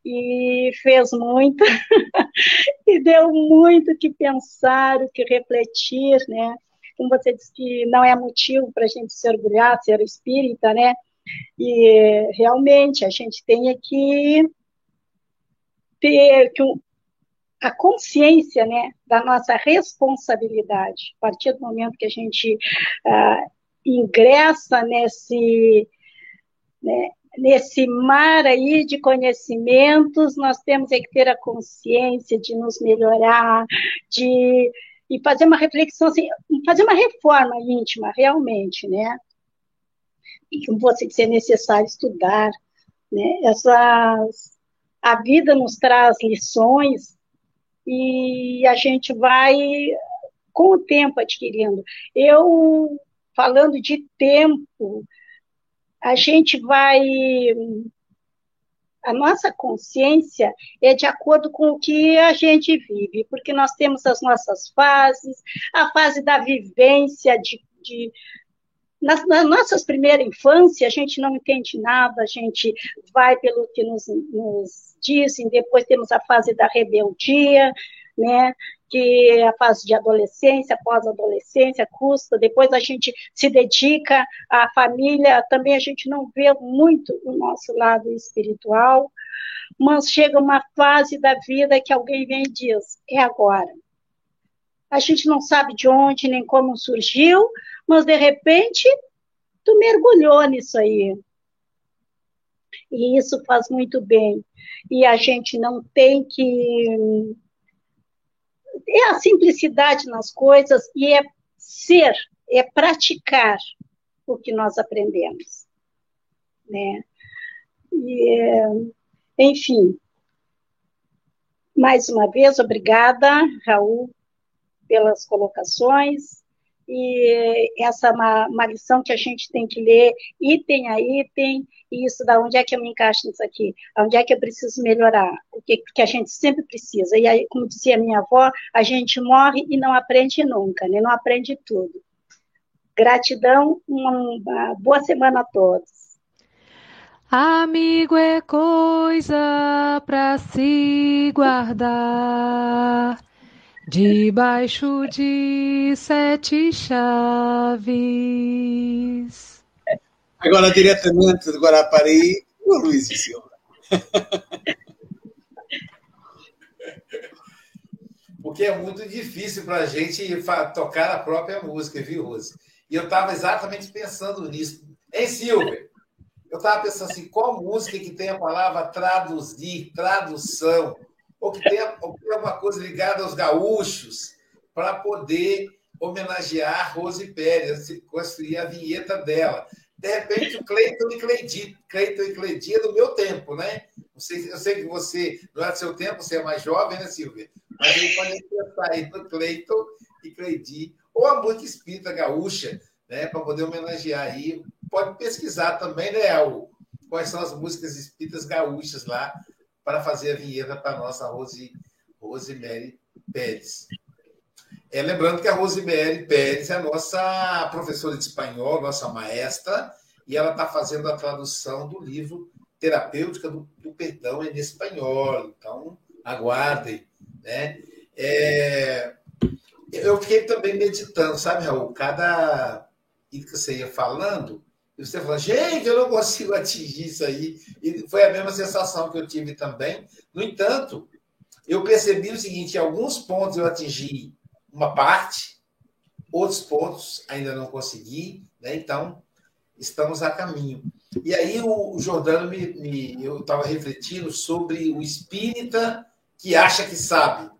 E fez muito, e deu muito que pensar, o que refletir, né? Como você disse que não é motivo para a gente se orgulhar, ser espírita, né? E realmente a gente tem que ter que a consciência né, da nossa responsabilidade. A partir do momento que a gente uh, ingressa nesse, né, nesse mar aí de conhecimentos, nós temos que ter a consciência de nos melhorar, de e fazer uma reflexão, assim, fazer uma reforma íntima, realmente, né? E como você disse, é necessário estudar, né? Essas, a vida nos traz lições e a gente vai, com o tempo, adquirindo. Eu falando de tempo, a gente vai. A nossa consciência é de acordo com o que a gente vive, porque nós temos as nossas fases, a fase da vivência, de, de nas, nas, nossas primeiras infância, a gente não entende nada, a gente vai pelo que nos, nos dizem, depois temos a fase da rebeldia, né? Que é a fase de adolescência, pós-adolescência, custa, depois a gente se dedica à família, também a gente não vê muito o nosso lado espiritual, mas chega uma fase da vida que alguém vem e diz, é agora. A gente não sabe de onde nem como surgiu, mas de repente tu mergulhou nisso aí. E isso faz muito bem. E a gente não tem que é a simplicidade nas coisas e é ser, é praticar o que nós aprendemos, né? E, enfim, mais uma vez, obrigada, Raul, pelas colocações e essa é uma, uma, lição que a gente tem que ler item a item, e isso da onde é que eu me encaixo nisso aqui, onde é que eu preciso melhorar, o que, que a gente sempre precisa, e aí, como dizia minha avó, a gente morre e não aprende nunca, né? não aprende tudo. Gratidão, uma boa semana a todos. Amigo é coisa para se guardar debaixo de sete chaves. Agora, diretamente de Guarapari, o Luiz Silva. Porque é muito difícil para a gente tocar a própria música, viu, Rose? E eu estava exatamente pensando nisso. Hein, Silvia? Eu estava pensando assim, qual música que tem a palavra traduzir, tradução? Ou que tenha, alguma coisa ligada aos gaúchos, para poder homenagear Rose Pérez, construir a vinheta dela. De repente, o Cleiton e Cleidi, Cleiton e Cleidi é do meu tempo, né? Eu sei, eu sei que você não é do seu tempo, você é mais jovem, né, Silvia? Mas ele pode pensar aí no Cleiton e Cleidi, ou a música espírita gaúcha, né? Para poder homenagear aí. Pode pesquisar também, né, Al? Quais são as músicas espíritas gaúchas lá, para fazer a vinheta para a nossa Rose, Rosemary Pérez. É, lembrando que a Rosemary Pérez é a nossa professora de espanhol, nossa maestra, e ela está fazendo a tradução do livro terapêutica do, do perdão em espanhol. Então, aguardem. Né? É, eu fiquei também meditando, sabe, Raul? Cada que você ia falando, e você fala, gente, eu não consigo atingir isso aí. E foi a mesma sensação que eu tive também. No entanto, eu percebi o seguinte: em alguns pontos eu atingi uma parte, outros pontos ainda não consegui, né? então estamos a caminho. E aí o Jordano me, me eu estava refletindo sobre o espírita que acha que sabe,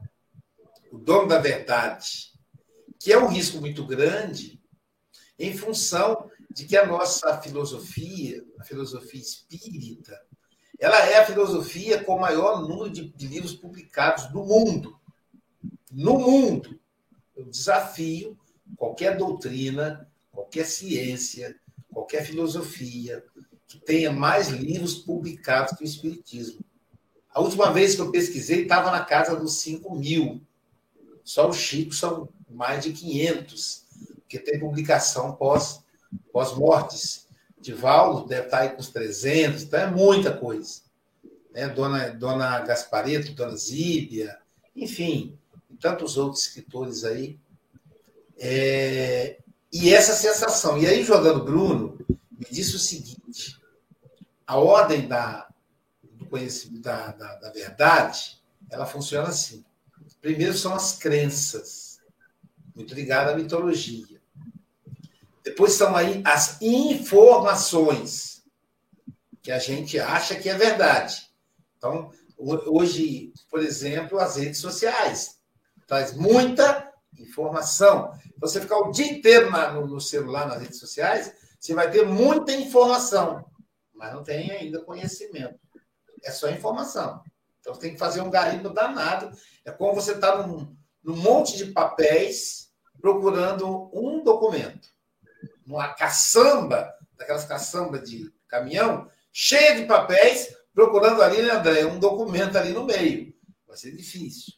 o dono da verdade, que é um risco muito grande em função de que a nossa filosofia, a filosofia espírita, ela é a filosofia com o maior número de, de livros publicados no mundo. No mundo. Eu desafio qualquer doutrina, qualquer ciência, qualquer filosofia que tenha mais livros publicados que o Espiritismo. A última vez que eu pesquisei estava na casa dos 5 mil. Só o Chico são mais de 500, que tem publicação pós, pós-mortes. Divaldo deve estar aí com uns 300, então é muita coisa. Né? Dona, Dona Gaspareto, Dona Zíbia, enfim, e tantos outros escritores aí. É, e essa sensação. E aí, jogando Bruno, me disse o seguinte: a ordem da, do conhecimento da, da, da verdade, ela funciona assim. Primeiro são as crenças, muito ligada à mitologia. Depois são aí as informações, que a gente acha que é verdade. Então, hoje, por exemplo, as redes sociais traz muita informação. Você ficar o dia inteiro na, no, no, celular, nas redes sociais, você vai ter muita informação, mas não tem ainda conhecimento. É só informação. Então tem que fazer um garimpo danado. É como você está num, num monte de papéis procurando um documento. Numa caçamba, daquelas caçambas de caminhão, cheia de papéis, procurando ali, né, André, um documento ali no meio. Vai ser difícil.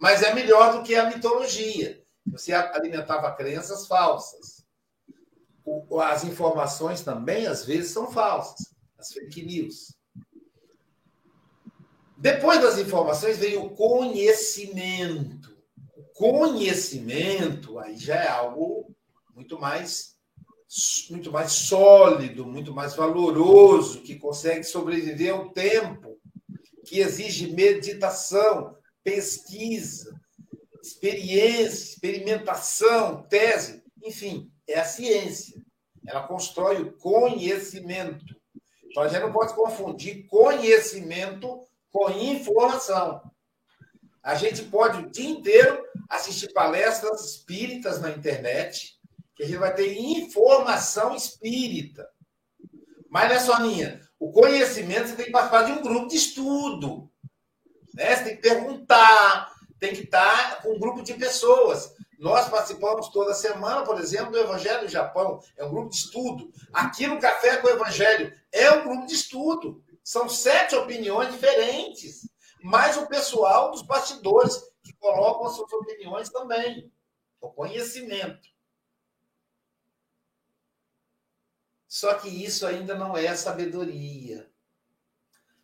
Mas é melhor do que a mitologia. Você alimentava crenças falsas. As informações também, às vezes, são falsas. As fake news. Depois das informações vem o conhecimento. O conhecimento aí já é algo muito mais muito mais sólido, muito mais valoroso, que consegue sobreviver ao tempo, que exige meditação, pesquisa, experiência, experimentação, tese, enfim, é a ciência. Ela constrói o conhecimento. Então a gente não pode confundir conhecimento com informação. A gente pode o dia inteiro assistir palestras espíritas na internet, que a gente vai ter informação espírita. Mas não é só minha. O conhecimento você tem que participar de um grupo de estudo. Né? Você tem que perguntar, tem que estar com um grupo de pessoas. Nós participamos toda semana, por exemplo, do Evangelho do Japão. É um grupo de estudo. Aqui no Café com o Evangelho é um grupo de estudo. São sete opiniões diferentes. Mais o pessoal dos bastidores, que colocam as suas opiniões também. O conhecimento. Só que isso ainda não é sabedoria.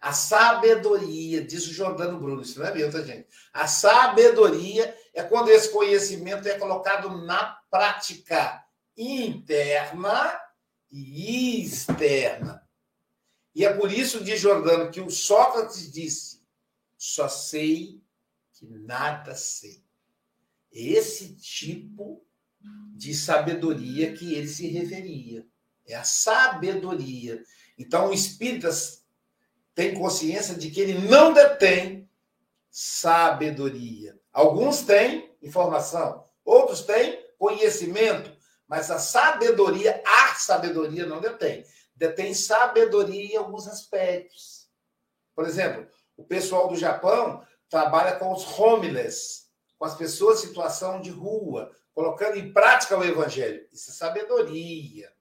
A sabedoria, diz o Jordano Bruno, isso não é meu, tá, gente? A sabedoria é quando esse conhecimento é colocado na prática interna e externa. E é por isso, diz Jordano, que o Sócrates disse: só sei que nada sei. Esse tipo de sabedoria que ele se referia. É a sabedoria. Então, o espíritas tem consciência de que ele não detém sabedoria. Alguns têm informação, outros têm conhecimento, mas a sabedoria, a sabedoria não detém. Detém sabedoria em alguns aspectos. Por exemplo, o pessoal do Japão trabalha com os homeless, com as pessoas em situação de rua, colocando em prática o evangelho. Isso é sabedoria.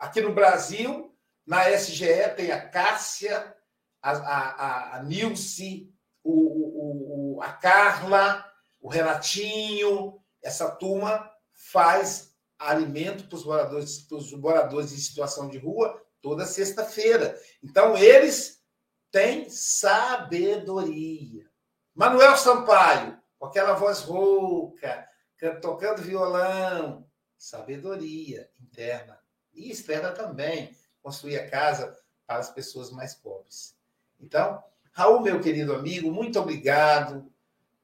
Aqui no Brasil, na SGE tem a Cássia, a, a, a Nilce, o, o, o, a Carla, o Renatinho. Essa turma faz alimento para os moradores, moradores em situação de rua toda sexta-feira. Então, eles têm sabedoria. Manuel Sampaio, com aquela voz rouca, tocando violão, sabedoria interna e externa também. Construir a casa para as pessoas mais pobres. Então, Raul, meu querido amigo, muito obrigado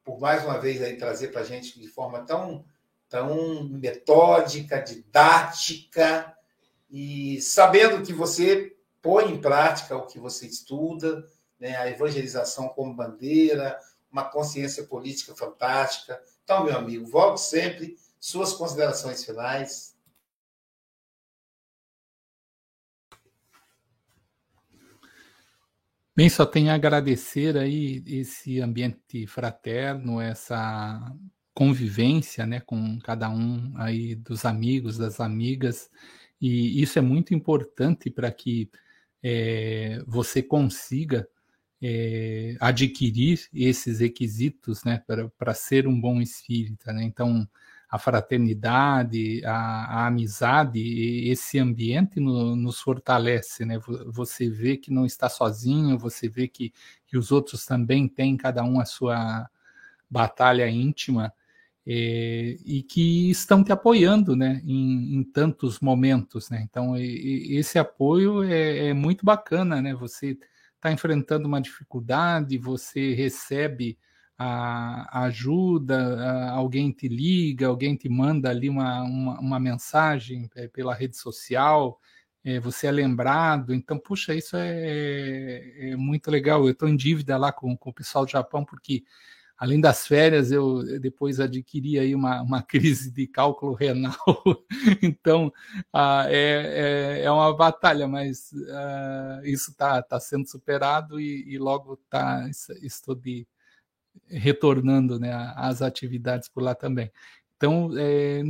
por mais uma vez aí trazer para a gente de forma tão, tão metódica, didática, e sabendo que você põe em prática o que você estuda, né, a evangelização como bandeira, uma consciência política fantástica. Então, meu amigo, volte sempre. Suas considerações finais. Bem, só tenho a agradecer aí esse ambiente fraterno, essa convivência, né, com cada um aí dos amigos, das amigas, e isso é muito importante para que é, você consiga é, adquirir esses requisitos, né, para ser um bom espírita, né? Então, a fraternidade, a, a amizade, esse ambiente no, nos fortalece, né? Você vê que não está sozinho, você vê que, que os outros também têm cada um a sua batalha íntima é, e que estão te apoiando, né? Em, em tantos momentos, né? Então e, e esse apoio é, é, muito bacana, né? Você está enfrentando uma dificuldade, você recebe a, ajuda, a, alguém te liga, alguém te manda ali uma, uma, uma mensagem é, pela rede social, é, você é lembrado. Então, puxa, isso é, é muito legal. Eu estou em dívida lá com, com, o pessoal do Japão, porque além das férias, eu depois adquiri aí uma, uma crise de cálculo renal. então, é, é, é, uma batalha, mas ah, isso está tá sendo superado e, e logo tá, estou de retornando né, às atividades por lá também. Então, é,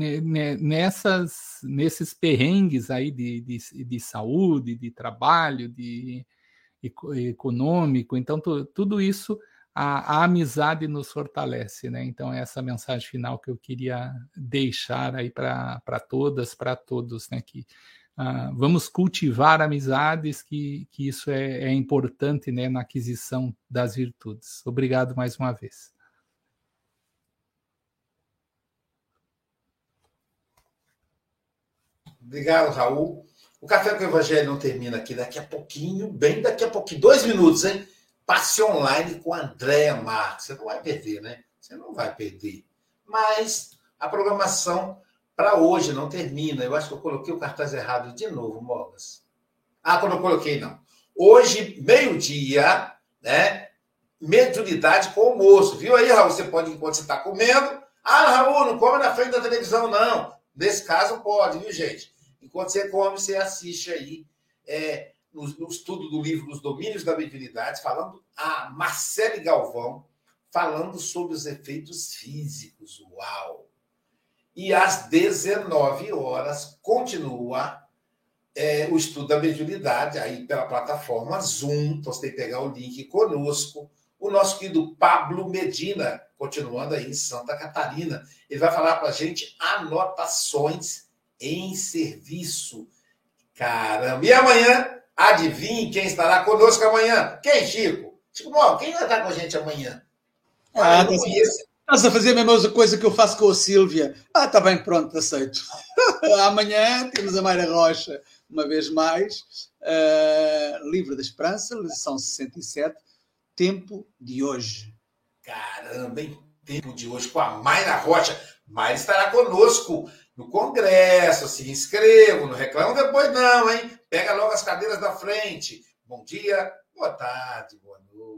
nessas, nesses perrengues aí de, de, de, saúde, de trabalho, de econômico, então tudo isso a, a, amizade nos fortalece, né? Então essa mensagem final que eu queria deixar aí para todas, para todos, né? Que Uh, vamos cultivar amizades, que, que isso é, é, importante né, na aquisição das virtudes. Obrigado mais uma vez. Obrigado, Raul. O Café com o Evangelho não termina aqui daqui a pouquinho, bem daqui a pouquinho, dois minutos, hein? Passe online com a Andréa Marques. Você não vai perder, né? Você não vai perder. Mas a programação para hoje, não termina. Eu acho que eu coloquei o cartaz errado de novo, Mogas. Ah, quando eu coloquei, não. Hoje, meio-dia, né? Mediunidade com almoço. Viu aí, Raul? Você pode, enquanto você está comendo. Ah, Raul, não come na frente da televisão, não. Nesse caso, pode, viu, gente? Enquanto você come, você assiste aí é, no, no estudo do livro Os Domínios da Mediunidade, falando a Marcele Galvão, falando sobre os efeitos físicos. Uau! E às 19 horas continua é, o estudo da mediunidade, aí pela plataforma Zoom. Então você tem que pegar o link conosco. O nosso querido Pablo Medina, continuando aí em Santa Catarina, ele vai falar para a gente anotações em serviço. Caramba! E amanhã, adivinhe quem estará conosco amanhã? Quem, Chico? Chico Bom, quem vai estar com a gente amanhã? Ah, ah Estás a fazer a mesma coisa que eu faço com a Sílvia. Ah, está bem, pronto, aceito. Amanhã temos a Mayra Rocha, uma vez mais. Uh, Livro da Esperança, lição 67, Tempo de hoje. Caramba, hein? Tempo de hoje com a Mayra Rocha. Mayra estará conosco no congresso. Se inscreva, não reclama depois não, hein? Pega logo as cadeiras da frente. Bom dia, boa tarde, boa noite.